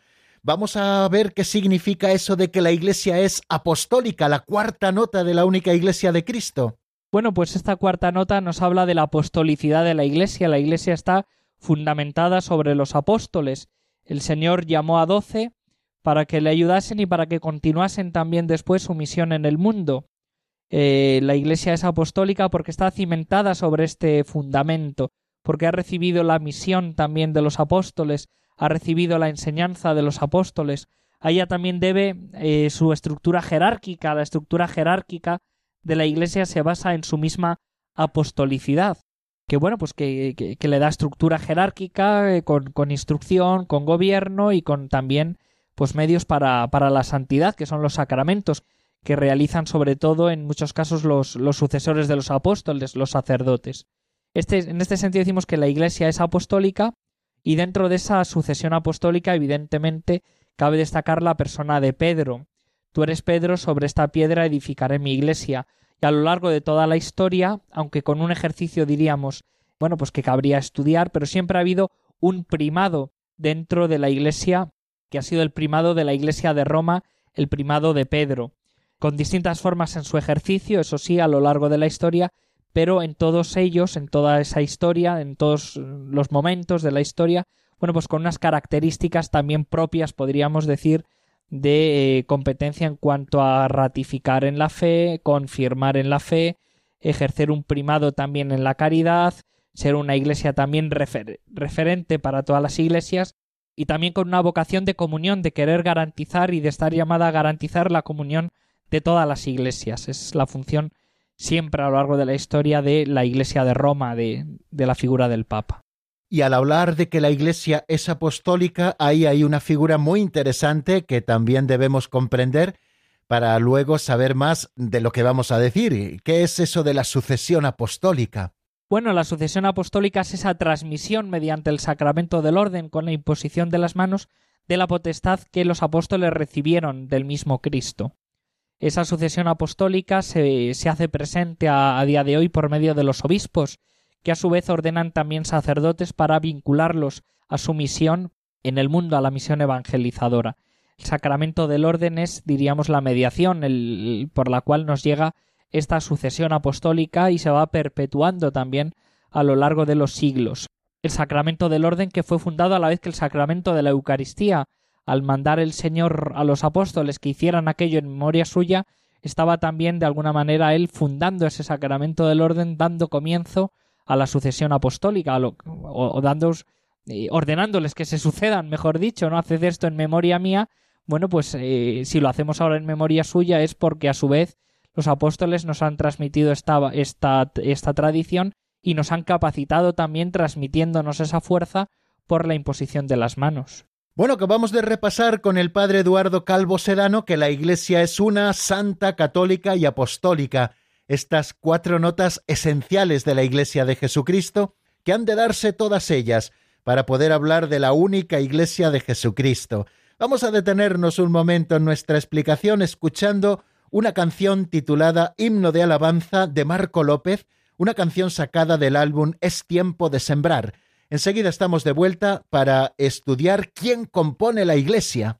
Vamos a ver qué significa eso de que la Iglesia es apostólica, la cuarta nota de la única Iglesia de Cristo. Bueno, pues esta cuarta nota nos habla de la apostolicidad de la Iglesia. La Iglesia está fundamentada sobre los apóstoles. El Señor llamó a doce para que le ayudasen y para que continuasen también después su misión en el mundo. Eh, la Iglesia es apostólica porque está cimentada sobre este fundamento, porque ha recibido la misión también de los apóstoles, ha recibido la enseñanza de los apóstoles, a ella también debe eh, su estructura jerárquica. La estructura jerárquica de la Iglesia se basa en su misma apostolicidad, que bueno, pues que, le da estructura jerárquica eh, con, con, instrucción, con gobierno y con también pues medios para, para la santidad, que son los sacramentos, que realizan sobre todo en muchos casos los, los sucesores de los apóstoles, los sacerdotes. Este, en este sentido decimos que la Iglesia es apostólica y dentro de esa sucesión apostólica evidentemente cabe destacar la persona de Pedro. Tú eres Pedro, sobre esta piedra edificaré mi iglesia. Y a lo largo de toda la historia, aunque con un ejercicio diríamos, bueno, pues que cabría estudiar, pero siempre ha habido un primado dentro de la iglesia que ha sido el primado de la Iglesia de Roma, el primado de Pedro, con distintas formas en su ejercicio, eso sí, a lo largo de la historia, pero en todos ellos, en toda esa historia, en todos los momentos de la historia, bueno, pues con unas características también propias, podríamos decir, de eh, competencia en cuanto a ratificar en la fe, confirmar en la fe, ejercer un primado también en la caridad, ser una iglesia también referente para todas las iglesias y también con una vocación de comunión, de querer garantizar y de estar llamada a garantizar la comunión de todas las iglesias. Es la función siempre a lo largo de la historia de la Iglesia de Roma, de, de la figura del Papa. Y al hablar de que la Iglesia es apostólica, ahí hay una figura muy interesante que también debemos comprender para luego saber más de lo que vamos a decir. ¿Qué es eso de la sucesión apostólica? Bueno, la sucesión apostólica es esa transmisión mediante el sacramento del orden con la imposición de las manos de la potestad que los apóstoles recibieron del mismo Cristo. Esa sucesión apostólica se, se hace presente a, día de hoy por medio de los obispos, que a su vez ordenan también sacerdotes para vincularlos a su misión en el mundo, a la misión evangelizadora. El sacramento del orden es, diríamos, la mediación por la cual nos llega esta sucesión apostólica y se va perpetuando también a lo largo de los siglos. El sacramento del orden que fue fundado a la vez que el sacramento de la Eucaristía, al mandar el Señor a los apóstoles que hicieran aquello en memoria suya, estaba también de alguna manera él fundando ese sacramento del orden, dando comienzo a la sucesión apostólica, o, o, eh, ordenándoles que se sucedan, mejor dicho, no haced esto en memoria mía. Bueno, pues eh, si lo hacemos ahora en memoria suya es porque a su vez los apóstoles nos han transmitido esta, esta tradición y nos han capacitado también transmitiéndonos esa fuerza por la imposición de las manos. Bueno, acabamos de repasar con el padre Eduardo Calvo Sedano que la Iglesia es una santa, católica y apostólica, estas cuatro notas esenciales de la Iglesia de Jesucristo, que han de darse todas ellas para poder hablar de la única Iglesia de Jesucristo. Vamos a detenernos un momento en nuestra explicación escuchando una canción titulada Himno de Alabanza de Marco López, una canción sacada del álbum Es tiempo de sembrar. Enseguida estamos de vuelta para estudiar quién compone la iglesia.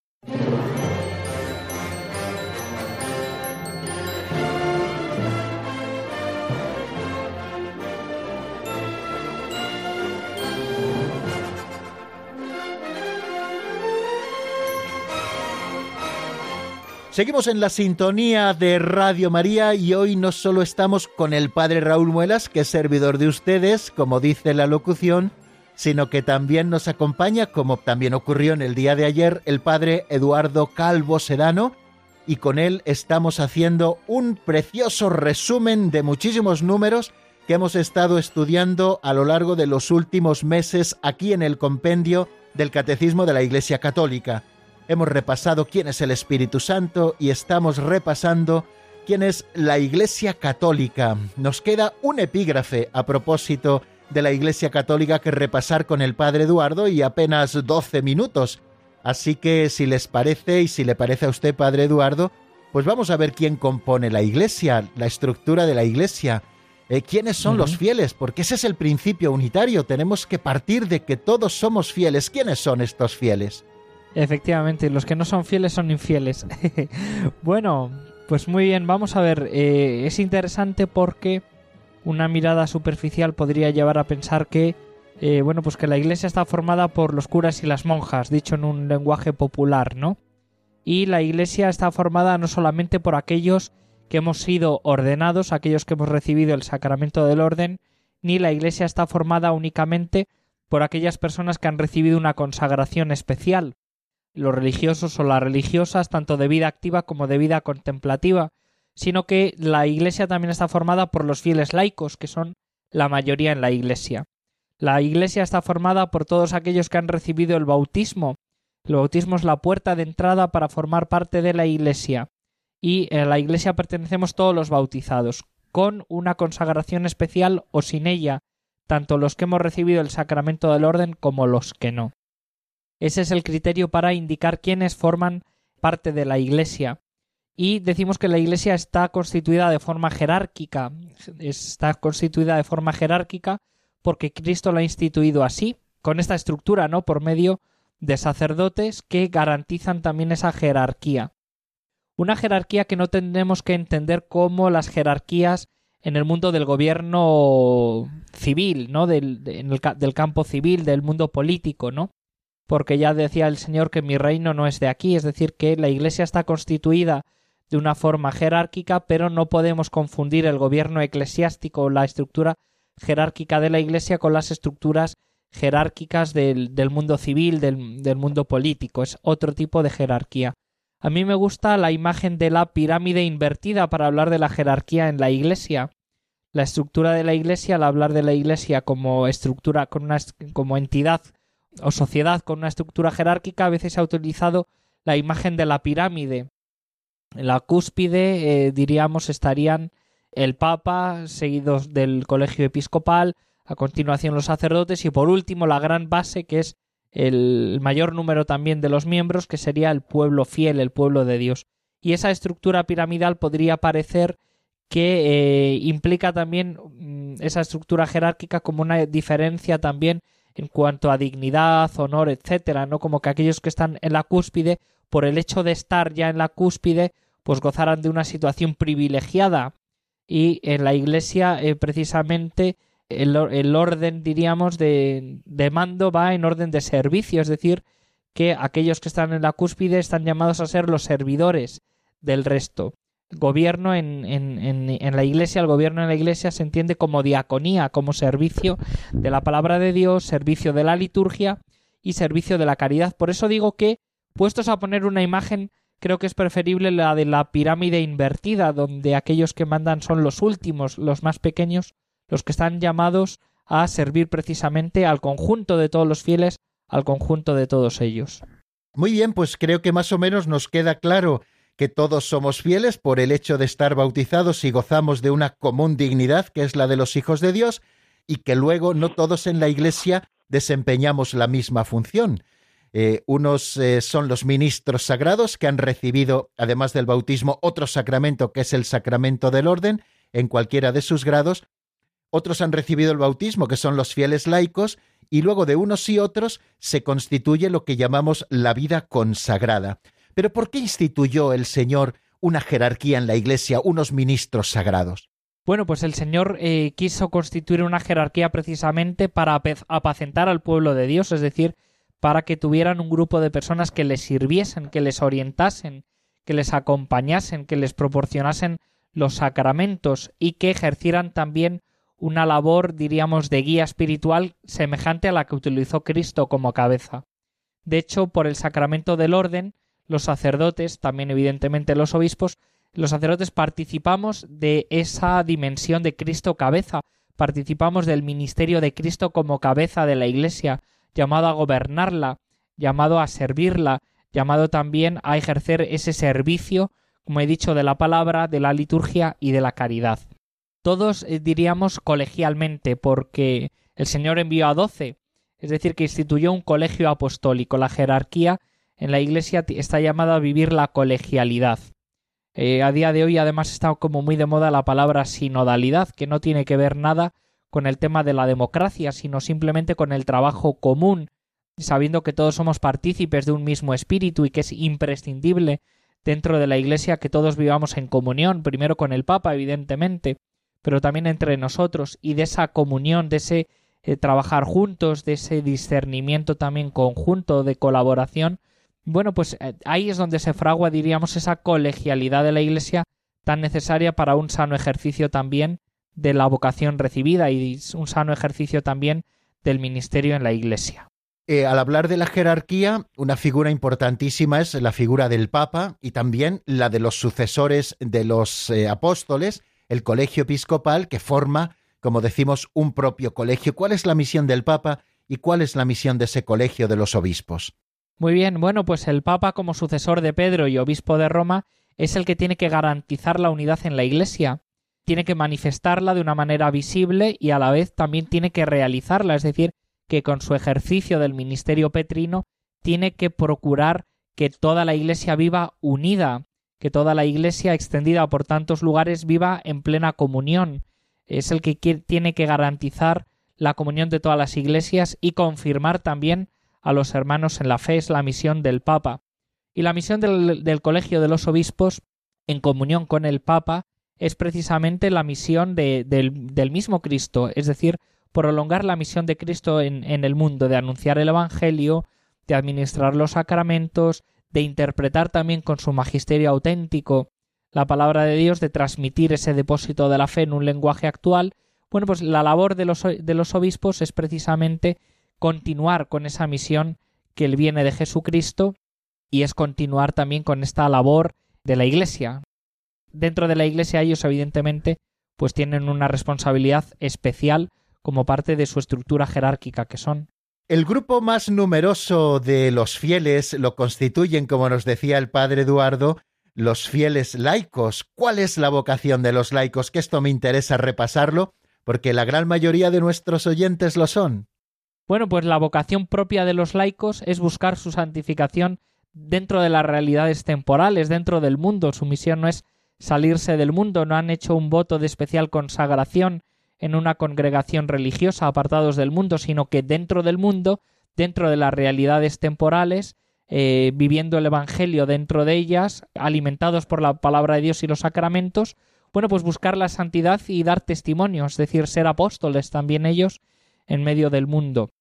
Seguimos en la sintonía de Radio María y hoy no solo estamos con el Padre Raúl Muelas, que es servidor de ustedes, como dice la locución, sino que también nos acompaña, como también ocurrió en el día de ayer, el Padre Eduardo Calvo Sedano, y con él estamos haciendo un precioso resumen de muchísimos números que hemos estado estudiando a lo largo de los últimos meses aquí en el compendio del Catecismo de la Iglesia Católica. Hemos repasado quién es el Espíritu Santo y estamos repasando quién es la Iglesia Católica. Nos queda un epígrafe a propósito de la Iglesia Católica que repasar con el Padre Eduardo y apenas 12 minutos. Así que si les parece y si le parece a usted, Padre Eduardo, pues vamos a ver quién compone la Iglesia, la estructura de la Iglesia. Eh, ¿Quiénes son los fieles? Porque ese es el principio unitario. Tenemos que partir de que todos somos fieles. ¿Quiénes son estos fieles? Efectivamente, los que no son fieles son infieles. bueno, pues muy bien, vamos a ver. Eh, es interesante porque una mirada superficial podría llevar a pensar que, eh, bueno, pues que la iglesia está formada por los curas y las monjas, dicho en un lenguaje popular, ¿no? Y la iglesia está formada no solamente por aquellos que hemos sido ordenados, aquellos que hemos recibido el sacramento del orden, ni la iglesia está formada únicamente por aquellas personas que han recibido una consagración especial, los religiosos o las religiosas, tanto de vida activa como de vida contemplativa, sino que la Iglesia también está formada por los fieles laicos, que son la mayoría en la Iglesia. La Iglesia está formada por todos aquellos que han recibido el bautismo. El bautismo es la puerta de entrada para formar parte de la Iglesia. Y a la Iglesia pertenecemos todos los bautizados, con una consagración especial o sin ella, tanto los que hemos recibido el sacramento del orden como los que no. Ese es el criterio para indicar quiénes forman parte de la Iglesia. Y decimos que la Iglesia está constituida de forma jerárquica. Está constituida de forma jerárquica porque Cristo la ha instituido así, con esta estructura, ¿no? Por medio de sacerdotes que garantizan también esa jerarquía. Una jerarquía que no tendremos que entender como las jerarquías en el mundo del gobierno civil, ¿no? Del, del campo civil, del mundo político, ¿no? Porque ya decía el Señor que mi reino no es de aquí, es decir, que la Iglesia está constituida de una forma jerárquica, pero no podemos confundir el gobierno eclesiástico la estructura jerárquica de la Iglesia con las estructuras jerárquicas del, mundo civil, del, del mundo político. Es otro tipo de jerarquía. A mí me gusta la imagen de la pirámide invertida para hablar de la jerarquía en la Iglesia. La estructura de la Iglesia, al hablar de la Iglesia como estructura, con una, como entidad o sociedad con una estructura jerárquica, a veces se ha utilizado la imagen de la pirámide. En la cúspide, eh, diríamos, estarían el Papa, seguidos del colegio episcopal, a continuación los sacerdotes y por último la gran base, que es el mayor número también de los miembros, que sería el pueblo fiel, el pueblo de Dios. Y esa estructura piramidal podría parecer que eh, implica también mm, esa estructura jerárquica como una diferencia también en cuanto a dignidad, honor, etcétera, ¿no? Como que aquellos que están en la cúspide, por el hecho de estar ya en la cúspide, pues gozaran de una situación privilegiada. Y en la iglesia, eh, precisamente, el, el, orden, diríamos, de, de mando va en orden de servicio, es decir, que aquellos que están en la cúspide están llamados a ser los servidores del resto gobierno en, en, en, la iglesia, el gobierno en la iglesia se entiende como diaconía, como servicio de la palabra de Dios, servicio de la liturgia y servicio de la caridad. Por eso digo que, puestos a poner una imagen, creo que es preferible la de la pirámide invertida, donde aquellos que mandan son los últimos, los más pequeños, los que están llamados a servir precisamente al conjunto de todos los fieles, al conjunto de todos ellos. Muy bien, pues creo que más o menos nos queda claro que todos somos fieles por el hecho de estar bautizados y gozamos de una común dignidad que es la de los hijos de Dios y que luego no todos en la Iglesia desempeñamos la misma función. Eh, unos eh, son los ministros sagrados que han recibido, además del bautismo, otro sacramento que es el sacramento del orden, en cualquiera de sus grados. otros han recibido el bautismo, que son los fieles laicos, y luego de unos y otros se constituye lo que llamamos la vida consagrada. Pero ¿por qué instituyó el Señor una jerarquía en la Iglesia, unos ministros sagrados? Bueno, pues el Señor eh, quiso constituir una jerarquía precisamente para apacentar al pueblo de Dios, es decir, para que tuvieran un grupo de personas que les sirviesen, que les orientasen, que les acompañasen, que les proporcionasen los sacramentos y que ejercieran también una labor, diríamos, de guía espiritual semejante a la que utilizó Cristo como cabeza. De hecho, por el sacramento del orden, los sacerdotes, también evidentemente los obispos, los sacerdotes participamos de esa dimensión de Cristo cabeza, participamos del ministerio de Cristo como cabeza de la Iglesia, llamado a gobernarla, llamado a servirla, llamado también a ejercer ese servicio, como he dicho, de la palabra, de la liturgia y de la caridad. Todos eh, diríamos colegialmente, porque el Señor envió a doce, es decir, que instituyó un colegio apostólico. La jerarquía en la Iglesia está llamada a vivir la colegialidad. Eh, a día de hoy además está como muy de moda la palabra sinodalidad, que no tiene que ver nada con el tema de la democracia, sino simplemente con el trabajo común, sabiendo que todos somos partícipes de un mismo espíritu y que es imprescindible dentro de la Iglesia que todos vivamos en comunión, primero con el Papa, evidentemente, pero también entre nosotros y de esa comunión, de ese eh, trabajar juntos, de ese discernimiento también conjunto, de colaboración, bueno, pues eh, ahí es donde se fragua, diríamos, esa colegialidad de la Iglesia tan necesaria para un sano ejercicio también de la vocación recibida y un sano ejercicio también del ministerio en la Iglesia. Eh, al hablar de la jerarquía, una figura importantísima es la figura del Papa y también la de los sucesores de los eh, apóstoles, el colegio episcopal que forma, como decimos, un propio colegio. ¿Cuál es la misión del Papa y cuál es la misión de ese colegio de los obispos? Muy bien, bueno, pues el Papa como sucesor de Pedro y obispo de Roma es el que tiene que garantizar la unidad en la Iglesia, tiene que manifestarla de una manera visible y a la vez también tiene que realizarla, es decir, que con su ejercicio del ministerio petrino tiene que procurar que toda la Iglesia viva unida, que toda la Iglesia extendida por tantos lugares viva en plena comunión. Es el que tiene que garantizar la comunión de todas las iglesias y confirmar también a los hermanos en la fe es la misión del Papa. Y la misión del, Colegio de los Obispos, en comunión con el Papa, es precisamente la misión del, mismo Cristo, es decir, prolongar la misión de Cristo en, en el mundo, de anunciar el Evangelio, de administrar los sacramentos, de interpretar también con su magisterio auténtico la palabra de Dios, de transmitir ese depósito de la fe en un lenguaje actual. Bueno, pues la labor de los, de los obispos es precisamente continuar con esa misión que él viene de Jesucristo y es continuar también con esta labor de la Iglesia. Dentro de la Iglesia ellos evidentemente pues tienen una responsabilidad especial como parte de su estructura jerárquica que son. El grupo más numeroso de los fieles lo constituyen, como nos decía el padre Eduardo, los fieles laicos. ¿Cuál es la vocación de los laicos? Que esto me interesa repasarlo, porque la gran mayoría de nuestros oyentes lo son. Bueno, pues la vocación propia de los laicos es buscar su santificación dentro de las realidades temporales, dentro del mundo. Su misión no es salirse del mundo, no han hecho un voto de especial consagración en una congregación religiosa apartados del mundo, sino que dentro del mundo, dentro de las realidades temporales, eh, viviendo el Evangelio dentro de ellas, alimentados por la palabra de Dios y los sacramentos, bueno, pues buscar la santidad y dar testimonio, es decir, ser apóstoles también ellos en medio del mundo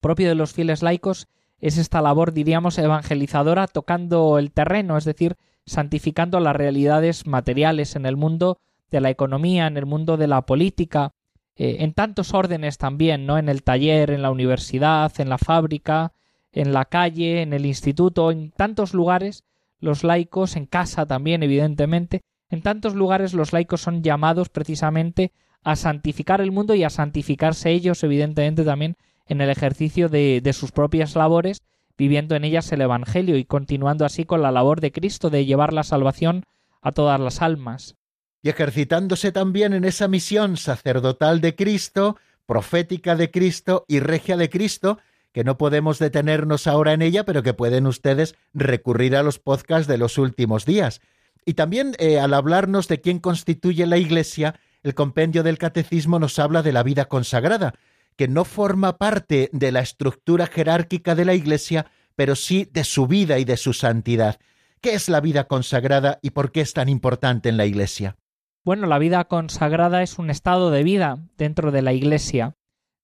propio de los fieles laicos es esta labor, diríamos, evangelizadora, tocando el terreno, es decir, santificando las realidades materiales en el mundo de la economía, en el mundo de la política, eh, en tantos órdenes también, ¿no? En el taller, en la universidad, en la fábrica, en la calle, en el instituto, en tantos lugares, los laicos, en casa también, evidentemente, en tantos lugares los laicos son llamados precisamente a santificar el mundo y a santificarse ellos, evidentemente, también en el ejercicio de, sus propias labores, viviendo en ellas el Evangelio y continuando así con la labor de Cristo de llevar la salvación a todas las almas. Y ejercitándose también en esa misión sacerdotal de Cristo, profética de Cristo y regia de Cristo, que no podemos detenernos ahora en ella, pero que pueden ustedes recurrir a los podcasts de los últimos días. Y también eh, al hablarnos de quién constituye la Iglesia, el compendio del catecismo nos habla de la vida consagrada, que no forma parte de la estructura jerárquica de la Iglesia, pero sí de su vida y de su santidad. ¿Qué es la vida consagrada y por qué es tan importante en la Iglesia? Bueno, la vida consagrada es un estado de vida dentro de la Iglesia,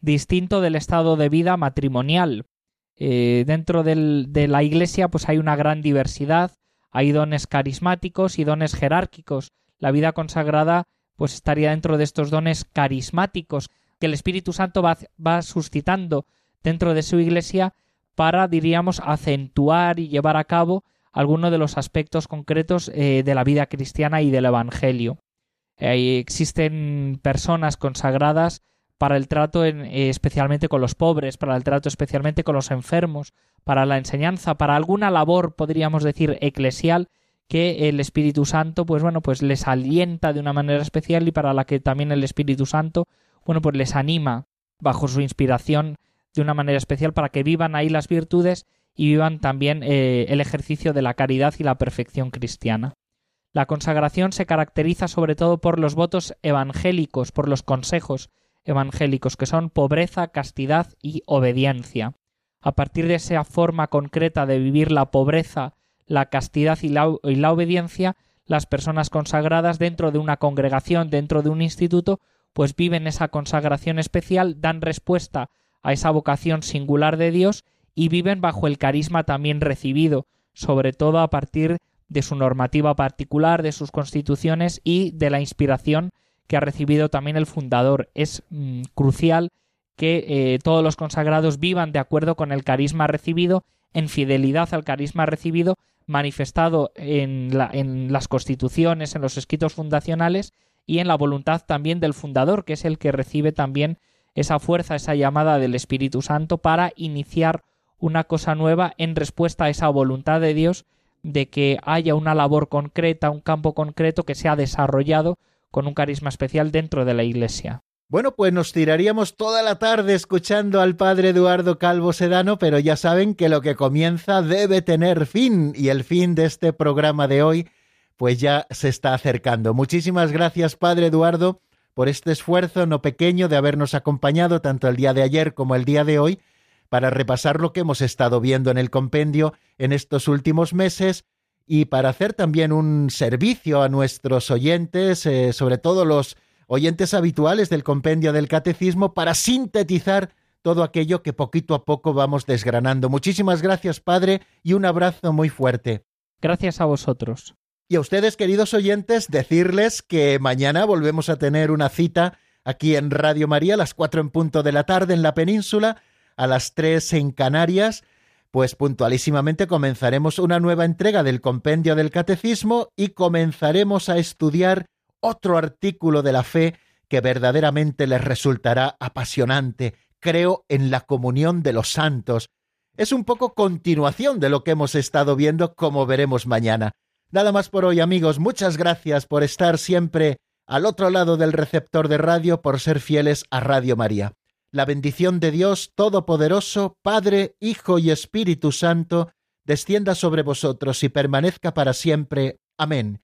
distinto del estado de vida matrimonial. Eh, dentro del, de la Iglesia pues hay una gran diversidad, hay dones carismáticos y dones jerárquicos. La vida consagrada pues estaría dentro de estos dones carismáticos que el Espíritu Santo va, va suscitando dentro de su Iglesia para, diríamos, acentuar y llevar a cabo algunos de los aspectos concretos eh, de la vida cristiana y del Evangelio. Eh, existen personas consagradas para el trato en, eh, especialmente con los pobres, para el trato especialmente con los enfermos, para la enseñanza, para alguna labor, podríamos decir, eclesial que el Espíritu Santo, pues bueno, pues les alienta de una manera especial y para la que también el Espíritu Santo, bueno, pues les anima bajo su inspiración de una manera especial para que vivan ahí las virtudes y vivan también eh, el ejercicio de la caridad y la perfección cristiana. La consagración se caracteriza sobre todo por los votos evangélicos, por los consejos evangélicos, que son pobreza, castidad y obediencia. A partir de esa forma concreta de vivir la pobreza, la castidad y la, y la obediencia, las personas consagradas dentro de una congregación, dentro de un instituto, pues viven esa consagración especial, dan respuesta a esa vocación singular de Dios y viven bajo el carisma también recibido, sobre todo a partir de su normativa particular, de sus constituciones y de la inspiración que ha recibido también el fundador. Es mm, crucial que eh, todos los consagrados vivan de acuerdo con el carisma recibido, en fidelidad al carisma recibido, manifestado en, en las constituciones, en los escritos fundacionales y en la voluntad también del fundador, que es el que recibe también esa fuerza, esa llamada del Espíritu Santo para iniciar una cosa nueva en respuesta a esa voluntad de Dios de que haya una labor concreta, un campo concreto que sea desarrollado con un carisma especial dentro de la Iglesia. Bueno, pues nos tiraríamos toda la tarde escuchando al padre Eduardo Calvo Sedano, pero ya saben que lo que comienza debe tener fin y el fin de este programa de hoy pues ya se está acercando. Muchísimas gracias, padre Eduardo, por este esfuerzo no pequeño de habernos acompañado tanto el día de ayer como el día de hoy para repasar lo que hemos estado viendo en el compendio en estos últimos meses y para hacer también un servicio a nuestros oyentes, eh, sobre todo los oyentes habituales del compendio del catecismo, para sintetizar todo aquello que poquito a poco vamos desgranando. Muchísimas gracias, Padre, y un abrazo muy fuerte. Gracias a vosotros. Y a ustedes, queridos oyentes, decirles que mañana volvemos a tener una cita aquí en Radio María a las cuatro en punto de la tarde en la península, a las tres en Canarias, pues puntualísimamente comenzaremos una nueva entrega del compendio del catecismo y comenzaremos a estudiar otro artículo de la fe que verdaderamente les resultará apasionante. Creo en la comunión de los santos. Es un poco continuación de lo que hemos estado viendo, como veremos mañana. Nada más por hoy amigos, muchas gracias por estar siempre al otro lado del receptor de radio, por ser fieles a Radio María. La bendición de Dios Todopoderoso, Padre, Hijo y Espíritu Santo, descienda sobre vosotros y permanezca para siempre. Amén.